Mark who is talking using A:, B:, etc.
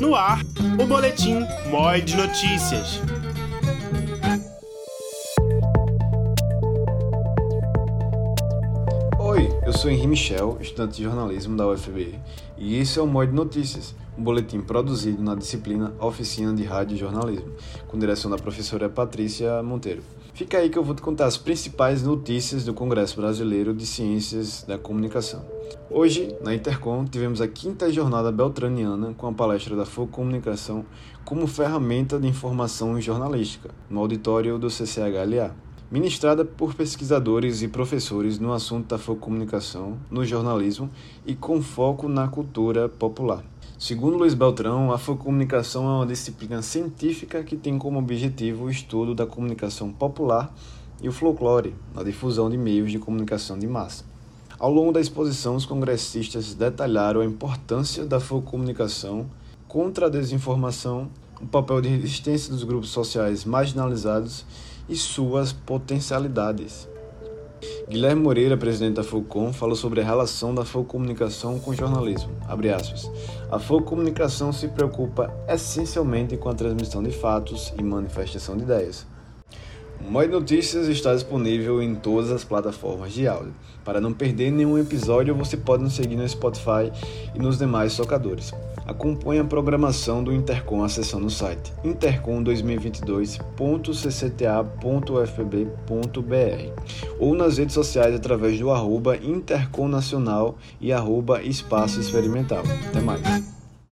A: No ar, o boletim MOI de Notícias.
B: Sou Henri Michel, estudante de jornalismo da UFB, e esse é o MOI de Notícias, um boletim produzido na disciplina Oficina de Rádio e Jornalismo, com direção da professora Patrícia Monteiro. Fica aí que eu vou te contar as principais notícias do Congresso Brasileiro de Ciências da Comunicação. Hoje, na Intercom, tivemos a quinta jornada beltraniana com a palestra da FOC Comunicação como ferramenta de informação jornalística, no auditório do CCHLA ministrada por pesquisadores e professores no assunto da comunicação, no jornalismo e com foco na cultura popular. Segundo Luiz Beltrão, a comunicação é uma disciplina científica que tem como objetivo o estudo da comunicação popular e o folclore, na difusão de meios de comunicação de massa. Ao longo da exposição, os congressistas detalharam a importância da comunicação contra a desinformação, o papel de resistência dos grupos sociais marginalizados e suas potencialidades. Guilherme Moreira, presidente da FOCOM, falou sobre a relação da FOComunicação com o jornalismo. A FOComunicação se preocupa essencialmente com a transmissão de fatos e manifestação de ideias. O Moi Notícias está disponível em todas as plataformas de áudio. Para não perder nenhum episódio, você pode nos seguir no Spotify e nos demais tocadores. Acompanhe a programação do Intercom acessando o site intercom2022.ccta.ufb.br ou nas redes sociais através do arroba Intercom Nacional e arroba Espaço Experimental. Até mais!